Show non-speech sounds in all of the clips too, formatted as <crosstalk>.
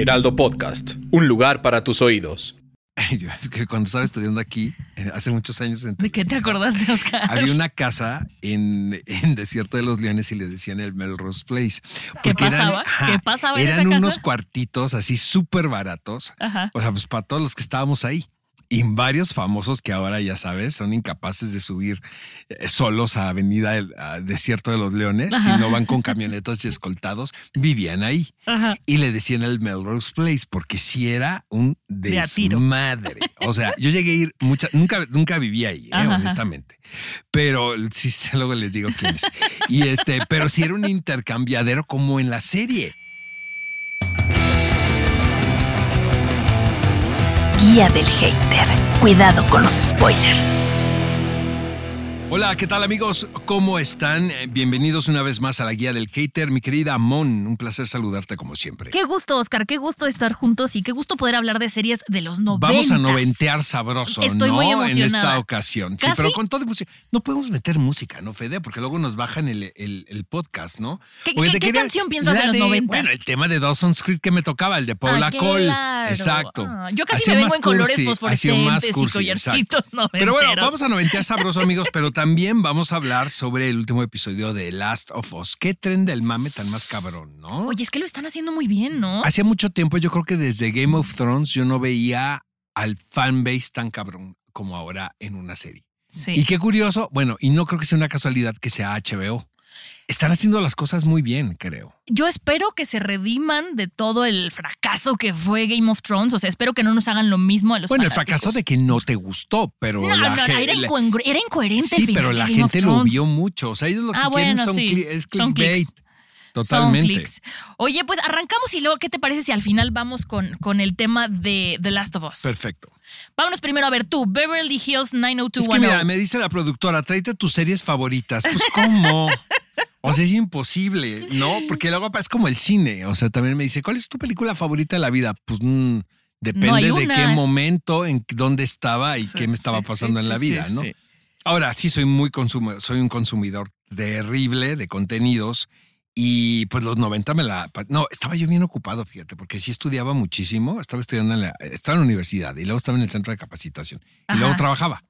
Heraldo Podcast, un lugar para tus oídos. Yo, es que cuando estaba estudiando aquí, eh, hace muchos años. En ¿De qué te acordaste, Oscar? Había una casa en, en Desierto de los Leones y le decían el Melrose Place. ¿Qué Porque eran- pasaba? ajá, ¿Qué pasaba en Eran esa unos casa? cuartitos así súper baratos. Ajá. O sea, pues para todos los que estábamos ahí. Y varios famosos que ahora ya sabes son incapaces de subir eh, solos a Avenida del- a Desierto de los Leones si no van con camionetas y escoltados, vivían ahí. Ajá. Y le decían el Melrose Place porque sí era un De desmadre. O sea, yo llegué a ir mucha, nunca, nunca viví ahí, eh, Ajá. honestamente. Pero sí, <laughs> luego les digo quién es. Y este, pero sí era un intercambiadero como en la serie. Guía del hater. Cuidado con los spoilers. Hola, ¿qué tal amigos? ¿Cómo están? Eh, Bienvenidos una vez más a la guía del hater. Mi querida Mon, un placer saludarte como siempre. Qué gusto, Oscar, qué gusto estar juntos y qué gusto poder hablar de series de los 90. Vamos a noventear sabroso, Estoy ¿no? muy en emocionada. esta ocasión. Sí, pero con todo música. No podemos meter música, ¿no, Fede? Porque luego nos bajan el, el- el podcast, ¿no? ¿Qué- canción piensas la de los 90s? Bueno, el tema de Dawson's Creek que me tocaba, el de Paula Ah, Cole. claro. Exacto. Ah, yo casi me vengo en colores cursi, más fosforescentes y collarcitos exacto. Pero bueno, vamos a noventear sabroso, amigos, pero también <laughs> vamos a hablar sobre el último episodio de Last of Us. ¿Qué tren del mame tan más cabrón, no? Oye, es que lo están haciendo muy bien, ¿no? Hacía mucho tiempo, yo creo que desde Game of Thrones yo no veía al fanbase tan cabrón como ahora en una serie. Sí. Y qué curioso, bueno, y no creo que sea una casualidad que sea HBO. Están haciendo las cosas muy bien, creo. Yo espero que se rediman de todo el fracaso que fue Game of Thrones. O sea, espero que no nos hagan lo mismo a los Bueno, el fracaso de que no te gustó, pero No, la no, era, la- incongru- era incoherente. el Sí, final pero la gente lo vio mucho. O sea, ellos lo que Ah, quieren bueno, son sí. cli- es Son clickbait. Son Totalmente. Oye, pues arrancamos y luego, ¿qué te parece si al final vamos con, con el tema de The Last of Us? Perfecto. Vámonos primero a ver tú, Beverly Hills Es que 90210. mira, me dice la productora, tráete tus series favoritas. Pues, ¿cómo? <laughs> O sea, es imposible, ¿no? Porque luego es como el cine. O sea, también me dice, ¿cuál es tu película favorita de la vida? Pues mm, depende No de qué momento, en dónde estaba y Sí, qué me estaba pasando sí, en la vida, ¿no? sí. Ahora, sí soy muy consumidor, soy un consumidor terrible de contenidos y pues los 90 me la... No, estaba yo bien ocupado, fíjate, porque sí estudiaba muchísimo, estaba estudiando en la, estaba en la universidad y luego estaba en el centro de capacitación y Ajá. luego trabajaba.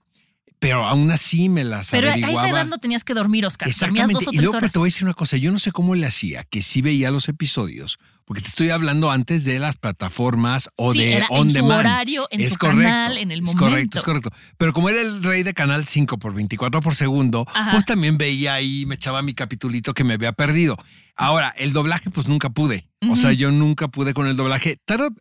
Pero aún así me las Pero a averiguaba. esa edad no tenías que dormir, Oscar. Exactamente. dos o Y luego horas. te voy a decir una cosa, yo no sé cómo le hacía, que sí veía los episodios, porque te estoy hablando antes de las plataformas o Sí, de era on en su demand. horario, en es su correcto, canal, en el es momento. correcto, es correcto. Pero como era el rey de Canal 5 por 24 por segundo, Ajá. pues también veía ahí, me echaba mi capitulito que me había perdido. Ahora, el doblaje, pues nunca pude. O sea, yo nunca pude con el doblaje. Tarot,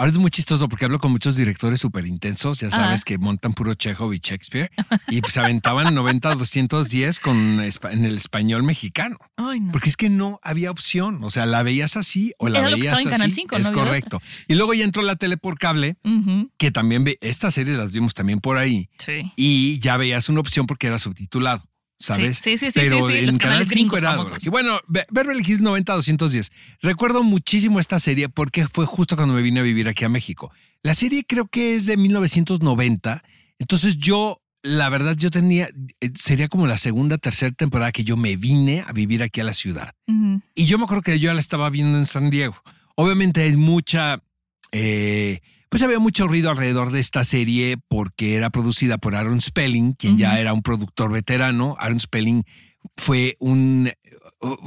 Ahora es muy chistoso porque hablo con muchos directores súper intensos, ya sabes, Ajá. que montan puro Chekhov y Shakespeare, y pues aventaban 90, 210 con, en el español mexicano. Ay, no. Porque es que no había opción. O sea, la veías así o la Era veías estaba en Canal así. 5, es no correcto. Y luego ya entró la tele por cable, que también ve, estas series las vimos también por ahí, Sí. y ya veías una opción porque era subtitulado. ¿Sabes? Sí, sí, sí, Pero sí, sí, en los Canal canales 5 gringos era. Y bueno, Be- Beverly Hills 90-210. Recuerdo muchísimo esta serie porque fue justo cuando me vine a vivir aquí a México. La serie creo que es de 1990. Entonces yo, la verdad, yo tenía, eh, sería como la segunda, tercera temporada que yo me vine a vivir aquí a la ciudad. Y yo me acuerdo que yo la estaba viendo en San Diego. Obviamente hay mucha, eh, pues había mucho ruido alrededor de esta serie porque era producida por Aaron Spelling, quien ya era un productor veterano. Aaron Spelling fue un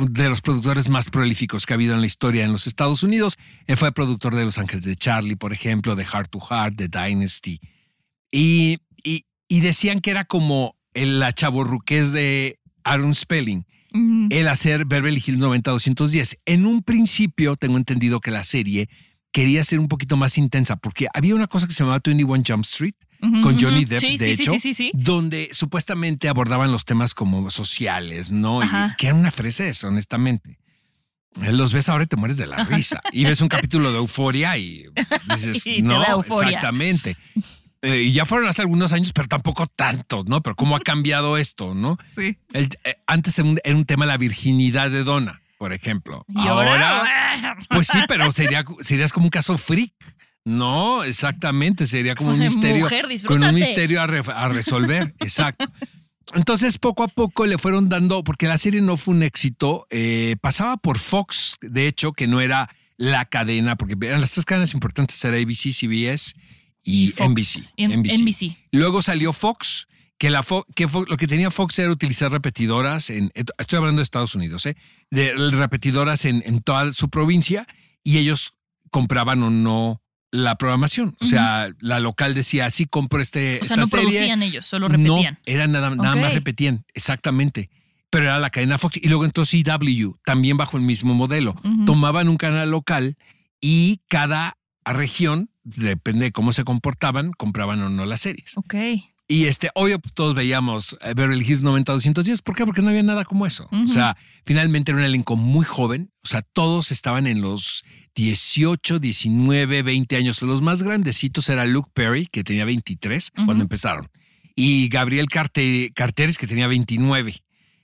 de los productores más prolíficos que ha habido en la historia en los Estados Unidos. Él fue productor de Los Ángeles de Charlie, por ejemplo, de Heart to Heart, de Dynasty. Y, y, y decían que era como el, chaborruqués de Aaron Spelling el hacer Beverly Hills 90-210. En un principio tengo entendido que la serie quería ser un poquito más intensa porque había una cosa que se llamaba 21 Jump Street, con. Johnny Depp, Sí, de sí, hecho, sí, sí, sí. donde supuestamente abordaban los temas como sociales, ¿no? Y que era una fresez, honestamente. Eh, Los ves ahora y te mueres de la risa. Y ves un <laughs> capítulo de Euforia y dices, <laughs> Y no, euforia. exactamente. Eh, y ya fueron hace algunos años, pero tampoco tanto, ¿no? Pero cómo ha <laughs> cambiado esto, ¿no? Sí. El- eh, antes era un, era un tema la virginidad de Donna, por ejemplo. Y ahora, pues sí, pero <laughs> sería, serías como un caso freak. No, exactamente, sería como un Mujer, misterio. con un misterio a, re- a resolver, <laughs> exacto. Entonces, poco a poco le fueron dando, porque la serie no fue un éxito, eh, pasaba por Fox, de hecho, que no era la cadena, porque eran las tres cadenas importantes, era ABC, CBS y. NBC, NBC. Luego salió Fox, que, la Fo- que Fo- lo que tenía Fox era utilizar repetidoras en, estoy hablando de Estados Unidos, ¿eh? de repetidoras en, en toda su provincia y ellos compraban o no la programación. O sea, la local decía, sí, compro este. O sea, esta no serie". producían ellos, solo repetían. No, era nada, nada más repetían, exactamente. Pero era la cadena Fox. Y luego entró CW, también bajo el mismo modelo. Tomaban un canal local y cada región, depende de cómo se comportaban, compraban o no las series. Ok. Y este, obvio, pues, todos veíamos eh, Beverly Hills 90-210. ¿Por qué? Porque no había nada como eso. O sea, finalmente era un elenco muy joven. O sea, todos estaban en los 18, 19, 20 años. Los más grandecitos era Luke Perry, que tenía 23 Ujú. cuando empezaron. Y Gabriel Carte- Carteris, que tenía 29.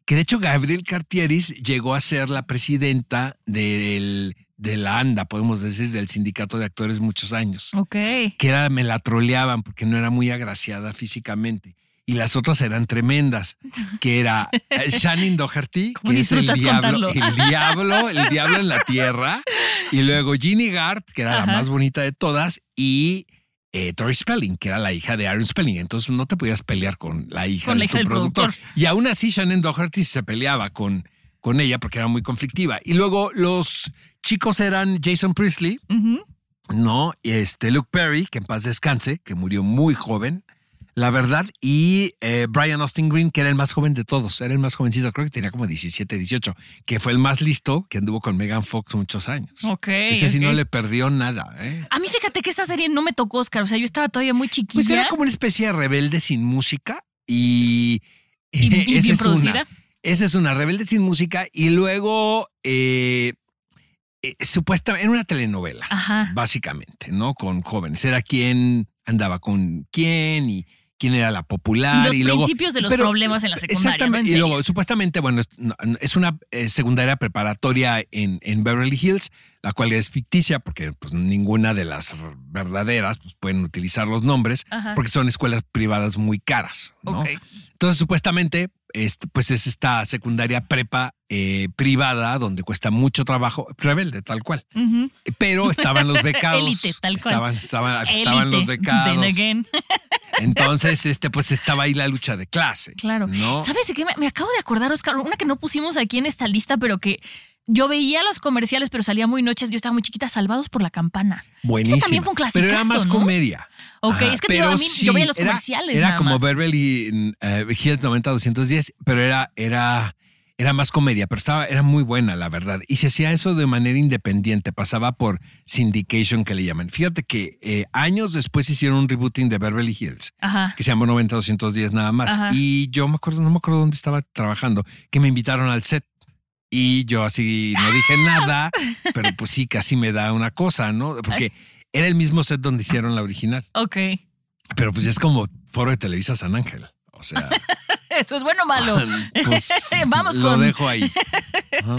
Que de hecho Gabriel Cartieris llegó a ser la presidenta del, de la ANDA, podemos decir, del Sindicato de Actores muchos años Ok. que era, me la troleaban porque no era muy agraciada físicamente. Y las otras eran tremendas, que era eh, <laughs> Shannon Doherty, ¿Cómo que es el diablo, el diablo, el diablo en la tierra. Y luego Ginny Gart, que era Ajá. la más bonita de todas, y eh, Tori Spelling, que era la hija de Aaron Spelling. Entonces no te podías pelear con la hija, Con la de hija tu del productor. productor. Y aún así Shannon Doherty se peleaba con, con ella porque era muy conflictiva. Y luego los chicos eran Jason Priestley, no, este Luke Perry, que en paz descanse, que murió muy joven, la verdad, y eh, Brian Austin Green, que era el más joven de todos, era el más jovencito, creo que tenía como 17, 18, que fue el más listo, que anduvo con Megan Fox muchos años. Ok. Ese sí no le perdió nada, ¿eh? A mí fíjate que esa serie no me tocó, Oscar. O sea, yo estaba todavía muy chiquilla. Pues era como una especie de rebelde sin música y... y, <laughs> y esa bien es una. producida. Esa es una rebelde sin música y luego eh, eh, supuestamente era una telenovela. Ajá. básicamente, ¿no? Con jóvenes. Era quién andaba con quién y quién era la popular. Los y luego, principios de los pero- problemas en la secundaria. Exactamente. En y luego, supuestamente, bueno, es, una eh, secundaria preparatoria en, en Beverly Hills, la cual es ficticia porque pues, ninguna de las verdaderas pues, pueden utilizar los nombres Ajá. porque son escuelas privadas muy caras, ¿no? Entonces, supuestamente, este, pues es esta secundaria prepa eh, privada donde cuesta mucho trabajo, rebelde, tal cual. Pero estaban los <laughs> becados. Élite, tal cual. Estaban, estaban, estaban los becados. <laughs> Entonces, este, pues estaba ahí la lucha de clase. Claro. ¿no? ¿Sabes qué? Me, me acabo de acordar, Oscar, una que no pusimos aquí en esta lista, pero que yo veía los comerciales, pero salía muy noches. Yo estaba muy chiquita, Salvados por la Campana. Buenísimo. Ese también fue un Pero era más comedia. Ok, Ajá, es que digo, a mí sí, yo veía los era- comerciales. Era nada como más. Beverly eh, Hills 90-210, pero era, era, era más comedia, pero estaba, era muy buena, la verdad. Y se hacía eso de manera independiente, pasaba por syndication que le llaman. Fíjate que eh, años después hicieron un rebooting de Beverly Hills. Ajá. que se llamó 90-210 nada más. Ajá. Y yo me acuerdo, no me acuerdo dónde estaba trabajando, que me invitaron al set. Y yo así no dije nada, pero pues sí, casi me da una cosa, ¿no? Porque era el mismo set donde hicieron la original. Ok. Pero pues es como foro de Televisa San Ángel. O sea, <laughs> Eso es bueno o malo. pues <laughs> Vamos lo con- dejo ahí. <laughs> Ajá.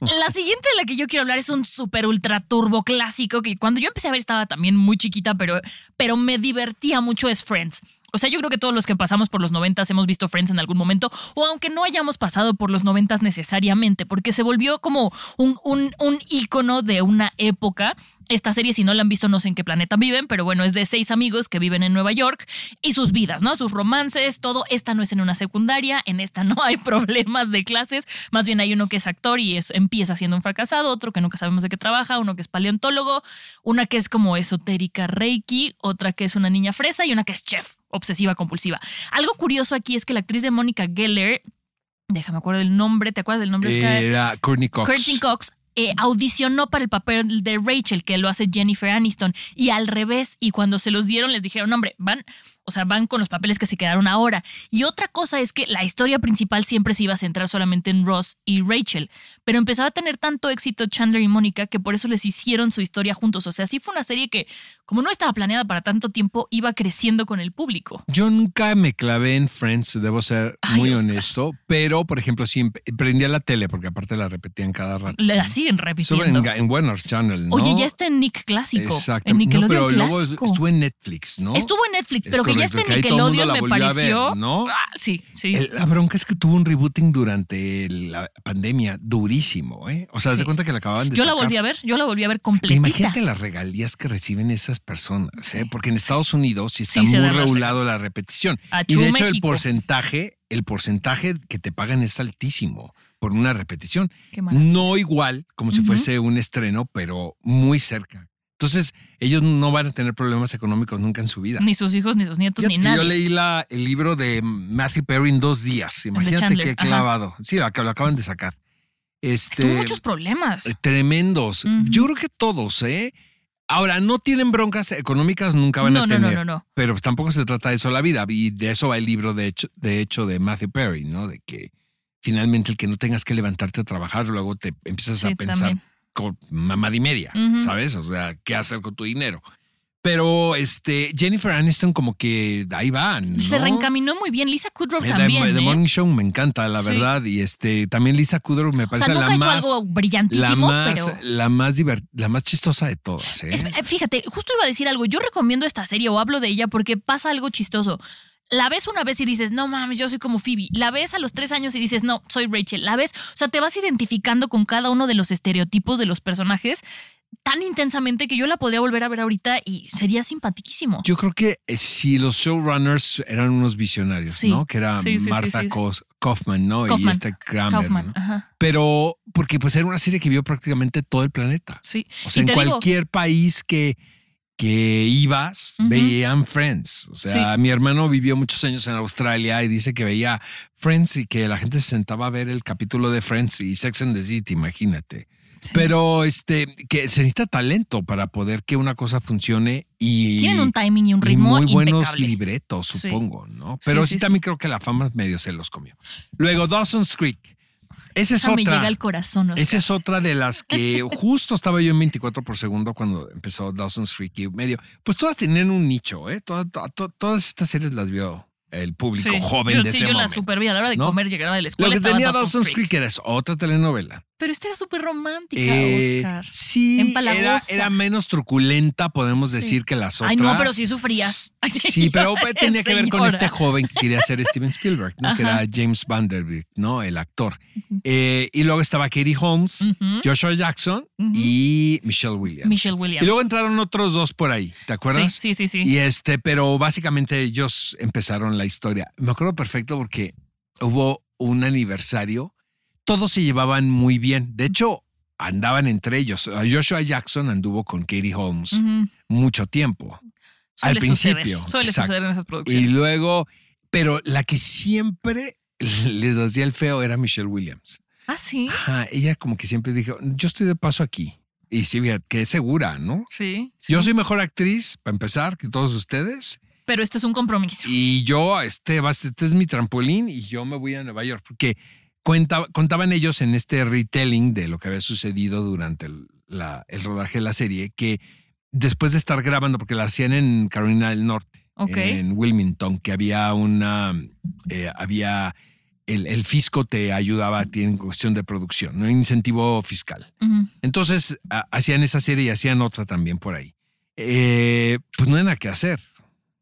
La siguiente de la que yo quiero hablar es un super ultra turbo clásico que cuando yo empecé a ver estaba también muy chiquita, pero, pero me divertía mucho es Friends. O sea, yo creo que todos los que pasamos por los noventas hemos visto Friends en algún momento, o aunque no hayamos pasado por los noventas necesariamente, porque se volvió como un, un, un ícono de una época. Esta serie, si no la han visto, no sé en qué planeta viven, pero bueno, es de seis amigos que viven en Nueva York y sus vidas, ¿no? Sus romances, todo. Esta no es en una secundaria, en esta no hay <laughs> problemas de clases, más bien hay uno que es actor y es, empieza siendo un fracasado, otro que nunca sabemos de qué trabaja, uno que es paleontólogo, una que es como esotérica reiki, otra que es una niña fresa y una que es chef, obsesiva compulsiva. Algo curioso aquí es que la actriz de Mónica Geller, déjame acuerdo del nombre, ¿te acuerdas del nombre? Era Courtney Cox. Courtney Cox eh, audicionó para el papel de Rachel, que lo hace Jennifer Aniston, y al revés, y cuando se los dieron les dijeron, hombre, van, O sea, van con los papeles que se quedaron ahora. Y otra cosa es que la historia principal siempre se iba a centrar solamente en Ross y Rachel. Pero empezaba a tener tanto éxito Chandler y Mónica que por eso les hicieron su historia juntos. O sea, sí fue una serie que, como no estaba planeada para tanto tiempo, iba creciendo con el público. Yo nunca me clavé en Friends, debo ser Ay, muy Oscar. honesto, pero por ejemplo, siempre prendía la tele porque aparte la repetían cada rato. La siguen Sobre repitiendo. en, en Warner Channel, ¿no? Oye, ya está en Nick Clásico. Exacto. En No, Nickelodeon pero luego Clásico. estuvo en Netflix, ¿no? Estuvo en Netflix, Es pero que ya está en Nickelodeon me a ver, pareció. ¿no? Ah, sí, sí. El- la bronca es que tuvo un rebooting durante la pandemia durísimo, ¿eh? O sea, Sí. se cuenta que la acababan de yo la volví a ver, yo la volví a ver Pero completita. Imagínate las regalías que reciben esas personas, ¿eh? Porque en Estados Unidos sí está Sí muy regulado la repetición. Achú, y de hecho el porcentaje, el porcentaje que te pagan es altísimo por una repetición. No igual como si fuese un estreno, pero muy cerca. Entonces, ellos no van a tener problemas económicos nunca en su vida. Ni sus hijos, ni sus nietos, Fíjate ni nadie. yo leí la, el libro de Matthew Perry en dos días. Imagínate qué ajá. clavado. Sí, lo, lo acaban de sacar. Este, Tuvo muchos problemas. eh, Tremendos. Yo creo que todos, ¿eh? Ahora, no tienen broncas económicas, nunca van no, a tener. no, no, no. Pero tampoco se trata de eso la vida. Y de eso va el libro, de hecho, de hecho, de Matthew Perry, ¿no? De que finalmente el que no tengas que levantarte a trabajar, luego te empiezas a pensar también. Con mamá y media, Ujú. ¿sabes? O sea, ¿qué hacer con tu dinero? Pero este Jennifer Aniston como que ahí van. ¿no? Se reencaminó muy bien. Lisa Kudrow Eh, The- también. The, ¿eh? Morning Show me encanta, la Sí. verdad. Y este también Lisa Kudrow me o parece sea, nunca la hecho más, algo la más, pero. la más divert- la más chistosa de todas. ¿eh? Es- eh, fíjate, justo iba a decir algo. Yo recomiendo esta serie o hablo de ella porque pasa algo chistoso. La ves una vez y dices, no mames, yo soy como Phoebe. La ves a los tres años y dices, no, soy Rachel. La ves, o sea, te vas identificando con cada uno de los estereotipos de los personajes tan intensamente que yo la podría volver a ver ahorita y sería simpaticísimo. Yo creo que eh, si los showrunners eran unos visionarios, Sí. ¿no? Que era Sí, sí, sí, Martha Kaufman, ¿no? Y Kaufman. este Kramer. Kaufman, ¿no? ajá. Pero porque pues era una serie que vio prácticamente todo el planeta. Sí. O sea, Y en digo- cualquier país que, que ibas, veían Friends. O sea, mi hermano vivió muchos años en Australia y dice que veía Friends y que la gente se sentaba a ver el capítulo de Friends y Sex and the City, imagínate. Sí. Pero este, que se necesita talento para poder que una cosa funcione y. Tienen un timing y un y ritmo muy buenos impecable. libretos, Sí. supongo, ¿no? Pero sí. también creo que la fama medio se los comió. Luego, Dawson's Creek. Esa es Esa me otra. llega al corazón. Oscar. Esa es otra de las que <laughs> justo estaba yo en 24 por segundo cuando empezó Dawson's Creek y medio. Pues todas tenían un nicho, ¿eh? Todas, todas, todas estas series las vio el público Sí, joven yo, de sí, ese yo la momento. super vi a la hora de ¿no? comer, llegaba de la Lo escuela. que estaba tenía Dawson's Dawson's Creek. Creek era otra telenovela. Pero esta era súper romántica, Eh, Oscar. sí, era, era menos truculenta, podemos Sí. decir, que las otras. Ay, no, pero sí sufrías. <laughs> Ay, Sí, pero tenía que ver con este joven que quería ser Steven Spielberg, ¿no? que era James Vanderbilt, ¿no? El actor. Eh, y luego estaba Katie Holmes. Joshua Jackson y Michelle Williams. Michelle Williams. Y luego entraron otros dos por ahí, ¿te acuerdas? Sí, sí, sí. sí. Y este, pero básicamente ellos empezaron la historia. Me acuerdo perfecto porque hubo un aniversario. Todos se llevaban muy bien. De hecho, andaban entre ellos. Joshua Jackson anduvo con Katie Holmes mucho tiempo. Suele al principio, Suceder, suele exacto. suceder en esas Y producciones. luego, pero la que siempre <laughs> les hacía el feo era Michelle Williams. ah, sí. Ajá, ella como que siempre dijo, yo estoy de paso aquí. Y sí, que es segura, ¿no? Sí. sí. Yo soy mejor actriz, para empezar, que todos ustedes. Pero esto es un compromiso. Y yo, este, este es mi trampolín y yo me voy a Nueva York. Porque cuenta- contaban ellos en este retelling de lo que había sucedido durante el, la- el rodaje de la serie, que después de estar grabando, porque la hacían en Carolina del Norte, Ok. en Wilmington, que había una, eh, había, el, el fisco te ayudaba a ti en cuestión de producción, no incentivo fiscal. Entonces ha- hacían esa serie y hacían otra también por ahí. Eh, pues no hay nada que hacer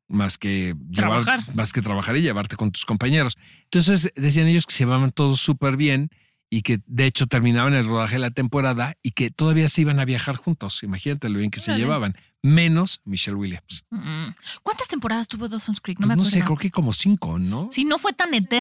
más que llevar- Trabajar. más que trabajar y llevarte con tus compañeros. Entonces decían ellos que se llevaban todos súper bien y que de hecho terminaban el rodaje de la temporada y que todavía se iban a viajar juntos. Imagínate lo bien que se llevaban, menos Michelle Williams. Mm. ¿Cuántas temporadas tuvo Dawson's Creek? No Pues me no sé, creo que como cinco, ¿no? Sí, no fue tan eterno.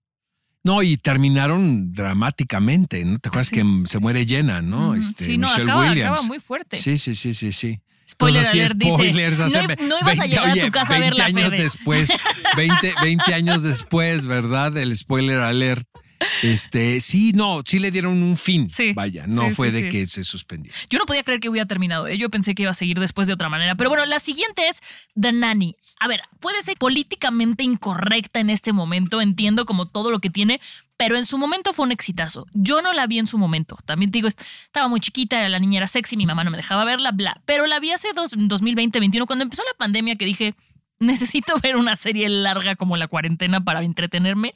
No, y terminaron dramáticamente, ¿no? ¿Te acuerdas Sí. que se muere Jenna, no? Este, sí, no, Michelle acaba, Williams. acaba muy fuerte. Sí, sí, sí, sí, sí. Spoiler Entonces, alert, spoilers, no hace i- no ibas a llegar a tu casa a ver 20 la años Fede. después, 20, 20 años después, ¿verdad? El spoiler alert. Este, sí, no, sí le dieron un fin. Sí, Vaya, no sí, fue sí, de que se suspendió. Yo no podía creer que hubiera terminado. ¿eh? Yo pensé que iba a seguir después de otra manera. Pero bueno, la siguiente es The Nanny. A ver, puede ser políticamente incorrecta en este momento. Entiendo como todo lo que tiene, pero en su momento fue un exitazo. Yo no la vi en su momento. También te digo, est- estaba muy chiquita, la niña era sexy, mi mamá no me dejaba verla, bla. Pero la vi hace dos, 2020, 2021, cuando empezó la pandemia, que dije, necesito ver una serie larga como la cuarentena para entretenerme.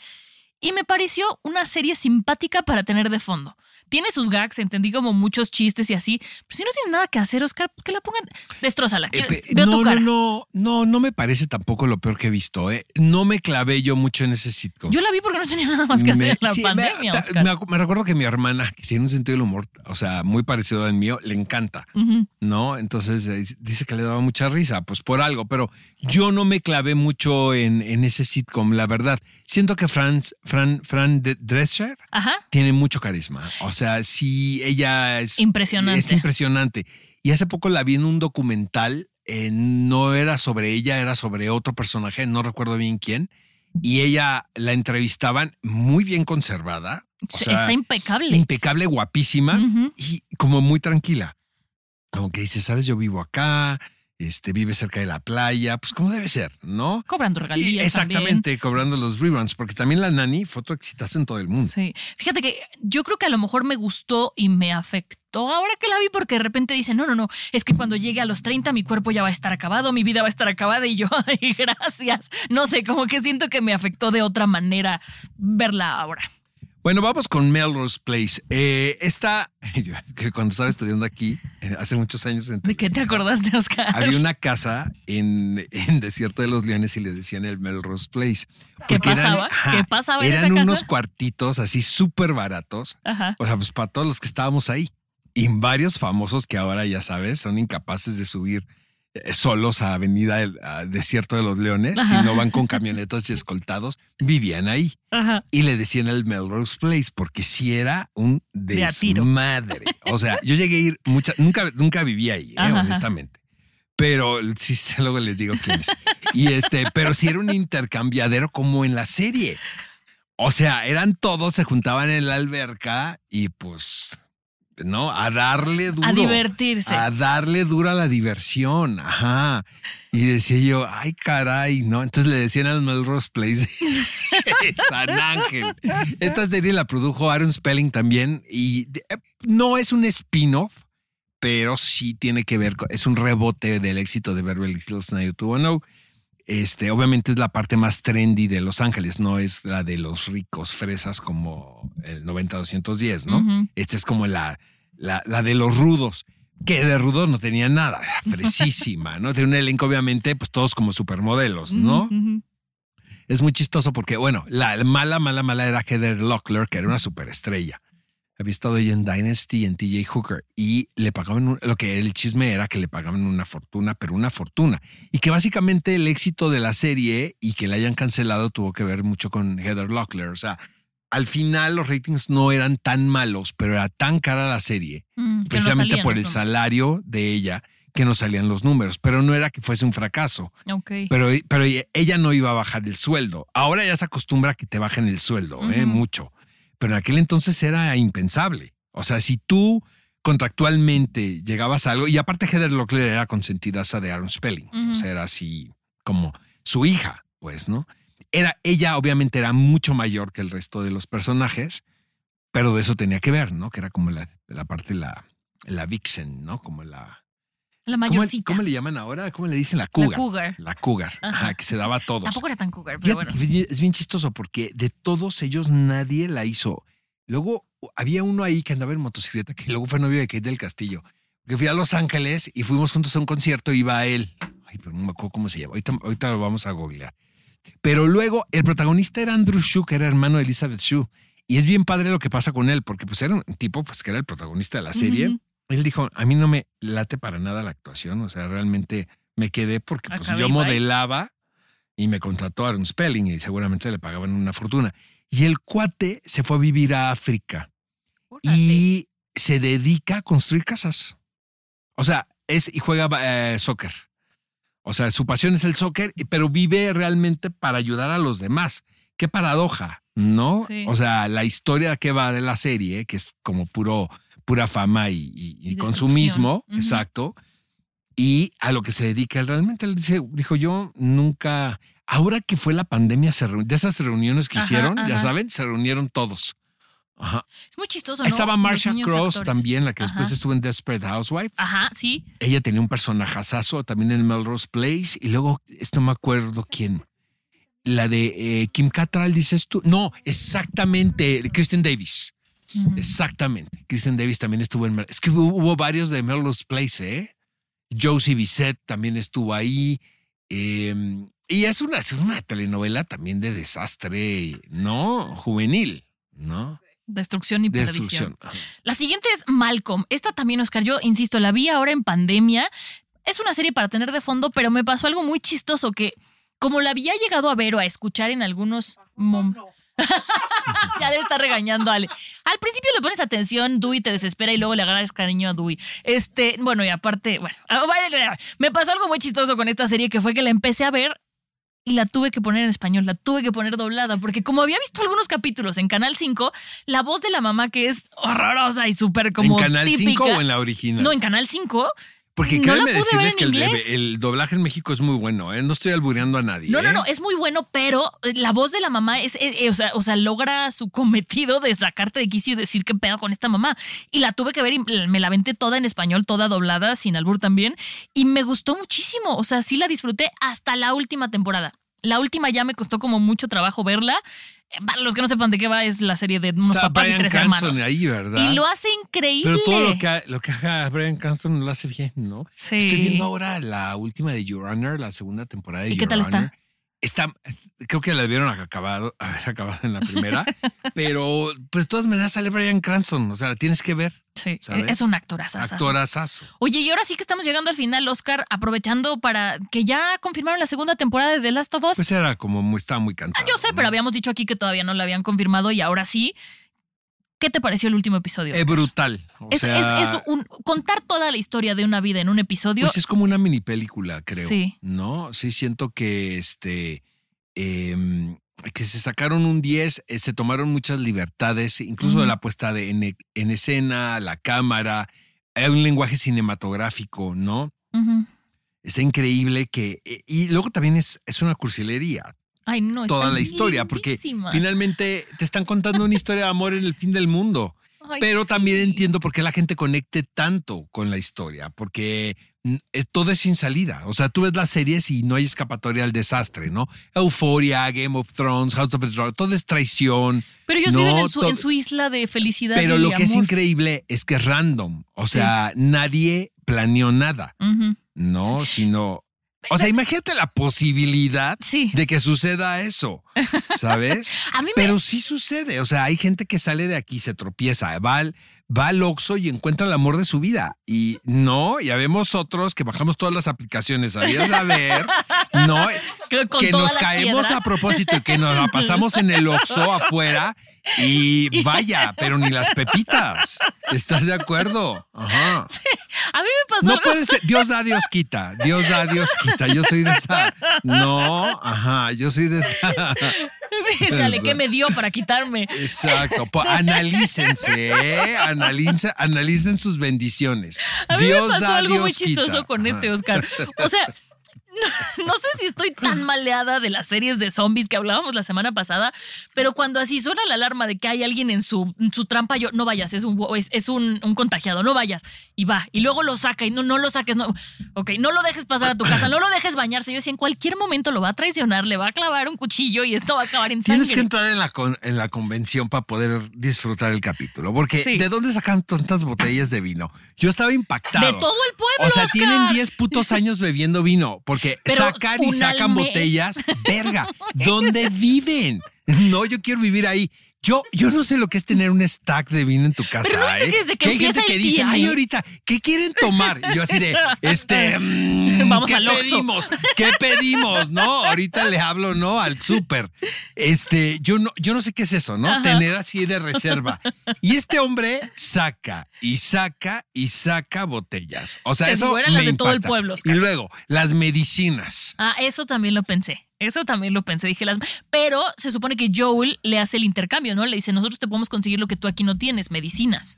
Y me pareció una serie simpática para tener de fondo. Tiene sus gags, entendí como muchos chistes y así. Pero si no tiene nada que hacer, Oscar, pues que la pongan. Destrózala. Eh, Quiero- pe- Veo no, tu cara. no, no, no, no me parece tampoco lo peor que he visto. ¿eh? No me clavé yo mucho en ese sitcom. Yo la vi porque no tenía nada más que hacer en la sí, pandemia, Oscar. me me recuerdo que mi hermana, que tiene un sentido del humor, o sea, muy parecido al mío, le encanta. ¿no? Entonces eh, dice que le daba mucha risa, pues por algo, pero yo no me clavé mucho en, en ese sitcom, la verdad. Siento que Fran, Fran, Fran Drescher Ajá. tiene mucho carisma. O sea, sí, ella es Impresionante. Es impresionante. Y hace poco la vi en un documental, eh, no era sobre ella, era sobre otro personaje, no recuerdo bien quién. Y ella la entrevistaban muy bien conservada. o Sí, sea, Está impecable. impecable, guapísima y como muy tranquila. Como que dice, sabes, yo vivo acá, este, vive cerca de la playa, pues como debe ser, ¿no? Cobrando Y regalías. exactamente, cobrando los reruns, porque también la nani fue otro exitazo en todo el mundo. Sí. Fíjate que yo creo que a lo mejor me gustó y me afectó ahora que la vi porque de repente dice, no, no, no, es que cuando llegue a los 30 mi cuerpo ya va a estar acabado, mi vida va a estar acabada y yo, <laughs> ay, gracias. No sé, como que siento que me afectó de otra manera verla ahora. Bueno, vamos con Melrose Place. Eh, esta, <laughs> yo, que cuando estaba estudiando aquí, eh, hace muchos años. en ¿De qué te acordaste, Oscar? Había una casa en, en Desierto de los Leones y le decían el Melrose Place. ¿Qué eran- pasaba? ajá, ¿Qué pasaba en Eran esa casa? unos cuartitos así súper baratos. Ajá. O sea, pues para todos los que estábamos ahí. Y varios famosos que ahora, ya sabes, son incapaces de subir solos a Avenida del- a Desierto de los Leones, Ajá. si no van con camionetas y escoltados, vivían ahí. Ajá. Y le decían el Melrose Place porque sí era un desmadre. O sea, yo llegué a ir mucha, nunca, nunca viví ahí, eh, honestamente. Pero sí, <laughs> luego les digo quién es. Y este, pero sí era un intercambiadero como en la serie. O sea, eran todos, se juntaban en la alberca y pues, ¿no? A darle duro. A divertirse. A darle duro a la diversión. Ajá. Y decía yo, ay, caray, ¿no? Entonces le decían al Melrose Place <laughs> San Ángel. Esta serie la produjo Aaron Spelling también y eh, no es un spin-off, pero sí tiene que ver con, es un rebote del éxito de Beverly Hills 90210. Este, obviamente es la parte más trendy de Los Ángeles, no es la de los ricos fresas como el 90-210, ¿no? Ujú. Esta es como la, la, la de los rudos, que de rudos no tenía nada, <laughs> fresísima, ¿no? De un elenco, obviamente, pues todos como supermodelos, ¿no? Es muy chistoso porque, bueno, la mala, mala, mala era Heather Locklear, que era una superestrella. Había estado ella en Dynasty, en TJ Hooker, y le pagaban, un- lo que el chisme era que le pagaban una fortuna, pero una fortuna. Y que básicamente el éxito de la serie y que la hayan cancelado tuvo que ver mucho con Heather Locklear. O sea, al final los ratings no eran tan malos, pero era tan cara la serie, Mm, no precisamente por el salario de ella, que no salían los números. Pero no era que fuese un fracaso. Ok. Pero, pero ella no iba a bajar el sueldo. Ahora ya se acostumbra a que te bajen el sueldo, ¿eh? Mucho. Pero en aquel entonces era impensable. O sea, si tú contractualmente llegabas a algo, y aparte Heather Locklear era consentida de Aaron Spelling, o sea, era así como su hija, pues, ¿no? Era, ella obviamente era mucho mayor que el resto de los personajes, pero de eso tenía que ver, ¿no? Que era como la, la parte, la, la vixen, ¿no? Como la... La ¿cómo, mayorcita. ¿Cómo le llaman ahora? ¿Cómo le dicen? La cougar. cougar. La cougar, Ajá. ajá, que se daba a todos. Tampoco era tan cougar, pero Fíjate bueno. que es bien chistoso porque de todos ellos nadie la hizo. Luego había uno ahí que andaba en motocicleta que luego fue novio de Kate del Castillo. Que fui a Los Ángeles y fuimos juntos a un concierto y iba a él. Ay, pero no me acuerdo cómo se llama. Ahorita, ahorita lo vamos a googlear. Pero luego el protagonista era Andrew Shue, que era hermano de Elizabeth Shue. Y es bien padre lo que pasa con él, porque pues era un tipo pues, que era el protagonista de la serie. Él dijo, a mí no me late para nada la actuación, o sea, realmente me quedé porque pues, Acabé yo modelaba y me contrató Aaron Spelling y seguramente le pagaban una fortuna. Y el cuate se fue a vivir a África y se dedica a construir casas. O sea, es y juega eh, soccer. O sea, su pasión es el soccer, pero vive realmente para ayudar a los demás. Qué paradoja, ¿no? Sí. O sea, la historia que va de la serie, que es como puro, pura fama y, y- y Y consumismo, exacto. Y a lo que se dedica él realmente, él dice, dijo yo nunca, ahora que fue la pandemia, se reun- de esas reuniones que Ajá, hicieron, ya saben, se reunieron todos. Ajá. Es muy chistoso, ¿no? Estaba Marsha Cross actores. también, la que después estuvo en Desperate Housewife. Ajá, sí. Ella tenía un personajazazo también en Melrose Place. Y luego, esto no me acuerdo quién. La de eh, Kim Cattrall, dices tú. No, exactamente. Kristen Davis. Exactamente. Kristen Davis también estuvo en. Es que hubo, hubo varios de Melrose Place, ¿eh? Josie Bissett también estuvo ahí. eh, y es una, es una telenovela también de desastre, ¿no? Juvenil, ¿no? Destrucción y perdición. Destrucción. La siguiente es Malcolm. Esta también, Oscar, yo insisto, la vi ahora en pandemia. Es una serie para tener de fondo, pero me pasó algo muy chistoso que, como la había llegado a ver o a escuchar en algunos mom- <laughs> ya le está regañando Ale. Al principio le pones atención, Dewey te desespera y luego le agarras cariño a Dewey. Este, bueno, y aparte, bueno, ah, me pasó algo muy chistoso con esta serie que fue que la empecé a ver y la tuve que poner en español, la tuve que poner doblada, porque como había visto algunos capítulos en Canal 5, la voz de la mamá que es horrorosa y súper como ¿En Canal típica. 5 o en la original? No, en Canal 5. Porque no créanme ver decirles que el, doblaje en México es muy bueno, ¿eh? No estoy albureando a nadie. No, no, ¿eh? no, es muy bueno, pero eh, la voz de la mamá es, eh, o, sea, o sea, logra su cometido de sacarte de quicio y decir qué pedo con esta mamá. Y la tuve que ver y me la aventé toda en español, toda doblada, sin albur también. Y me gustó muchísimo. O sea, sí la disfruté hasta la última temporada. La última ya me costó como mucho trabajo verla. Para los que no sepan de qué va, es la serie de unos Está papás y tres Cranston hermanos. ahí, ¿verdad? Y lo hace increíble. Pero todo lo que, lo que haga Brian Cranston lo hace bien, ¿no? Sí. Estoy viendo ahora la última de Your Honor, la segunda temporada de ¿Y Your qué tal? Honor. Está, creo que la debieron acabado, haber acabado en la primera, <laughs> pero pues, de todas maneras sale Brian Cranston, o sea, la tienes que ver. Sí, ¿sabes? es un actorazo. Actorazazo. Oye, y ahora sí que estamos llegando al final, Oscar, aprovechando para que ya confirmaron la segunda temporada de The Last of Us. Pues era como muy, estaba muy cantado. Ah, yo sé, ¿no? pero habíamos dicho aquí que todavía no la habían confirmado y ahora sí. ¿Qué te pareció el último episodio? Es brutal. o es, sea, es- es un, contar toda la historia de una vida en un episodio. Pues es como una mini película, creo. Sí. ¿No? Sí, siento que este. em, que se sacaron un 10, eh, se tomaron muchas libertades, incluso de la puesta de, en, en escena, la cámara, hay un lenguaje cinematográfico, ¿no? Está increíble que. eh, Y luego también es, es una cursilería Ay, no, toda la historia, porque finalmente te están contando una historia de amor en el fin del mundo. Ay, Pero también sí. entiendo por qué la gente conecte tanto con la historia, porque mm, eh, todo es sin salida. O sea, tú ves las series y no hay escapatoria al desastre, ¿no? Euphoria, Game of Thrones, House of the Dragon, todo es traición. Pero ellos No, viven en su, en su isla de felicidad. Pero y lo que es increíble es que es random. O Sí. sea, nadie planeó nada, Ujú. ¿no? Sino. O sea, imagínate la posibilidad Sí. de que suceda eso, ¿sabes? <laughs> A mí me- Pero sí sucede. O sea, hay gente que sale de aquí, se tropieza, va al, va al Oxxo y encuentra el amor de su vida. Y no, ya vemos otros que bajamos todas las aplicaciones, ¿sabías? <laughs> A ver, no, Que nos caemos piedras. a propósito y que nos la pasamos en el Oxxo <laughs> afuera y vaya, pero ni las pepitas. ¿Estás de acuerdo? Ajá. A mí me pasó No algo- puede ser. Dios da, Dios quita. Dios da, Dios quita. Yo soy de esa. No, ajá. Yo soy de esa. <laughs> Dice, Ale, ¿qué me dio para quitarme? Exacto. Po- analícense, ¿eh? Analiza- analicen sus bendiciones. A mí Dios me pasó da, algo Dios muy chistoso quita. con este Oscar. O sea, <laughs> no sé si estoy tan maleada de las series de zombies que hablábamos la semana pasada, pero cuando así suena la alarma de que hay alguien en su, en su trampa, yo no vayas, es un es, es un, un contagiado, no vayas. Y va, y luego lo saca y no, no lo saques, no. Ok, no lo dejes pasar a tu casa, no lo dejes bañarse. Yo si en cualquier momento lo va a traicionar, le va a clavar un cuchillo y esto va a acabar en sangre. Tienes que entrar en la, con- en la convención para poder disfrutar el capítulo. Porque Sí. ¿de dónde sacan tantas botellas de vino? Yo estaba impactado. De todo el pueblo, O sea, Oscar. tienen 10 putos años bebiendo vino. Porque Pero sacan y sacan botellas. <laughs> Verga, ¿dónde viven? No, yo quiero vivir ahí. Yo, yo no sé lo que es tener un stack de vino en tu casa. Pero ¿no viste ¿eh? que desde que hay gente que dice, ay, ahorita, ¿qué quieren tomar? Y yo así de, este, <laughs> mm, Vamos ¿qué al pedimos? ¿Qué pedimos? No, ahorita le hablo, ¿no? Al súper. Este, yo no, yo no sé qué es eso, ¿no? Ajá. Tener así de reserva. Y este hombre saca y saca y saca botellas. O sea, eso fueran las me de todo el pueblo, Oscar. Y luego, las medicinas. Ah, eso también lo pensé. Eso también lo pensé. Dije las. Pero se supone que Joel le hace el intercambio, ¿no? Le dice: Nosotros te podemos conseguir lo que tú aquí no tienes, medicinas.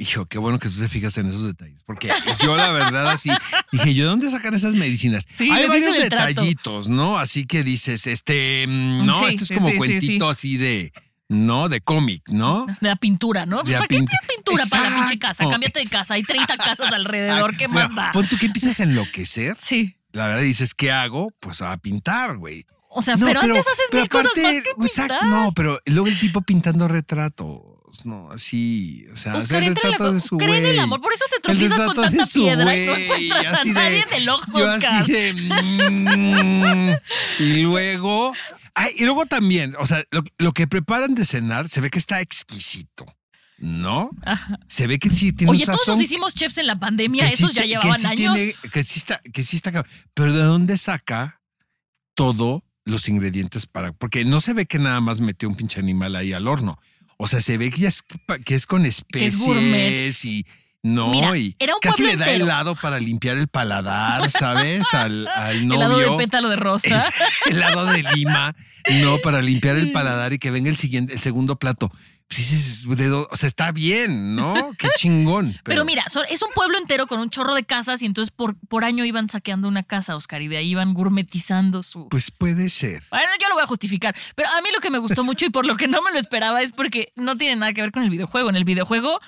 Hijo, qué bueno que tú te fijas en esos detalles. Porque yo, la verdad, así dije, ¿yo de dónde sacan esas medicinas? Sí, Hay varios trato. detallitos, ¿no? Así que dices, este, mm, no, Sí, este es sí, como cuentito así de, ¿no? De cómic, ¿no? De la pintura, ¿no? De ¿Para qué pintu- tienes pintura para la pinche casa? Cámbiate de casa. Hay 30 casas alrededor. ¿Qué más da? Pon tú que empiezas a enloquecer. Sí. La verdad dices, ¿qué hago? Pues a pintar, güey. O sea, pero, antes haces pero mil cosas aparte, más que pintar. No, pero luego el tipo pintando retratos, no, así, o sea, Oscar, hacer en la retratos de su cree en el güey. amor, por eso te tropiezas con tanta piedra y no güey, encuentras a así de- nadie en el ojo, Yo Oscar. así de... mm, y luego... Ay, y luego también, o sea, lo, lo que preparan de cenar se ve que está exquisito, ¿no? Se ve que sí tiene Oye, un todos sazón nos hicimos chefs en la pandemia, que sí esos ya te- que llevaban sí años. tiene- que sí está, que sí está cabrón. Pero ¿de dónde saca todo los ingredientes para? Porque no se ve que nada más metió un pinche animal ahí al horno. O sea, se ve que, es, que es con especies gourmet. y no, Mira, y era un casi le da entero. helado para limpiar el paladar, ¿sabes? Al, al novio. <laughs> Helado de pétalo de rosa. <laughs> helado de lima, no, para limpiar el <laughs> paladar y que venga el siguiente, el segundo plato. Pues dices, de o sea, está bien, ¿no? Qué <laughs> chingón. Pero mira, es un pueblo entero con un chorro de casas y entonces por, por año iban saqueando una casa, Oscar, y de ahí iban gourmetizando su... Pues puede ser. Bueno, yo lo voy a justificar, pero a mí lo que me gustó mucho y por lo que no me lo esperaba es porque no tiene nada que ver con el videojuego. En el videojuego,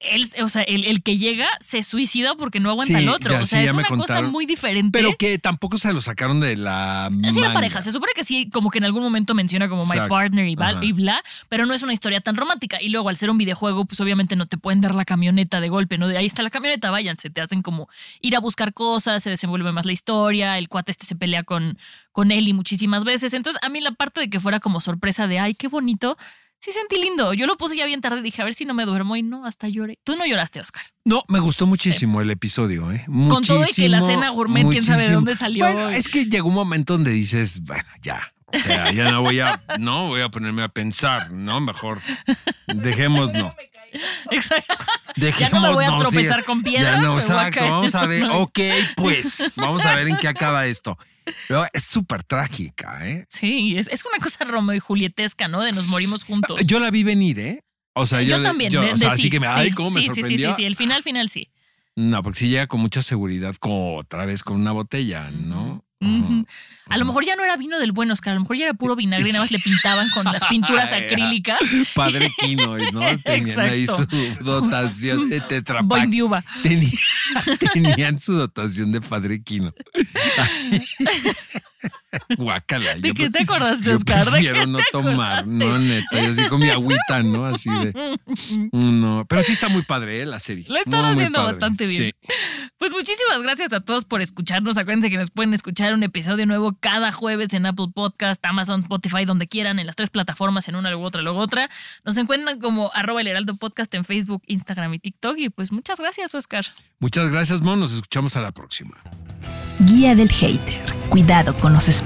él, o sea, el, el que llega se suicida porque no aguanta Sí, al otro. ya, o sea, sí, es una cosa muy diferente. Pero que tampoco se lo sacaron de la. Sí, pareja. Se supone que sí, como que en algún momento menciona como my partner y, bla- Ajá. y bla, pero no es una historia tan romántica. Y luego, al ser un videojuego, pues obviamente no te pueden dar la camioneta de golpe, ¿no? De ahí está la camioneta, váyanse, te hacen como ir a buscar cosas, se desenvuelve más la historia, el cuate este se pelea con, con Ellie muchísimas veces. Entonces, a mí la parte de que fuera como sorpresa de, ay, qué bonito, sí sentí lindo. Yo lo puse ya bien tarde, dije, a ver si no me duermo y no, hasta lloré. Tú no lloraste, Oscar. No, me gustó muchísimo el episodio, ¿eh? Con todo y que la cena gourmet, quién sabe de dónde salió. Bueno, es que llegó un momento donde dices, bueno, ya. O sea, ya no voy a, no voy a ponerme a pensar, ¿no? Mejor dejemos no. Exacto. Dejemos Ya no me voy a sí. tropezar con piedras, Ya no, exacto. Vamos a ver, <laughs> ok, pues, vamos a ver en qué acaba esto. Pero es súper trágica, ¿eh? Sí, es, es una cosa Romeo y Julietesca, ¿no? De nos morimos juntos. Yo la vi venir, ¿eh? O sea, yo, yo, también. yo, de- o sea, de así sí, que me, ay, sí, cómo me sí, sí, sí, sorprendió. sí, sí, el final, final sí. No, porque si llega con mucha seguridad, como otra vez con una botella, ¿no? A lo mejor ya no era vino del bueno, Oscar. A lo mejor ya era puro vinagre y nada más le pintaban con las pinturas <laughs> acrílicas. <laughs> Padre Quinoy, ¿no? <laughs> Tenían ahí su dotación de Boing tetrapack. de uva. Tenía- tenían su dotación de Padre Quino. <laughs> Guácala. ¿De yo qué te acordaste, Yo Oscar? ¿De prefiero qué no te tomar, acordaste? no, neta. Yo así con mi agüita, ¿no? Así de. <laughs> No, pero sí está muy padre, ¿eh? La serie. Lo están Muy, haciendo bastante bien. Sí. Pues muchísimas gracias a todos por escucharnos. Acuérdense que nos pueden escuchar un episodio nuevo cada jueves en Apple Podcast, Amazon, Spotify, donde quieran, en las tres plataformas, en una, luego otra, luego otra. Nos encuentran como arroba el heraldo podcast en Facebook, Instagram y TikTok. Y pues muchas gracias, Oscar. Muchas gracias, Mon. Nos escuchamos a la próxima. Guía del Hater. Cuidado con los spoilers.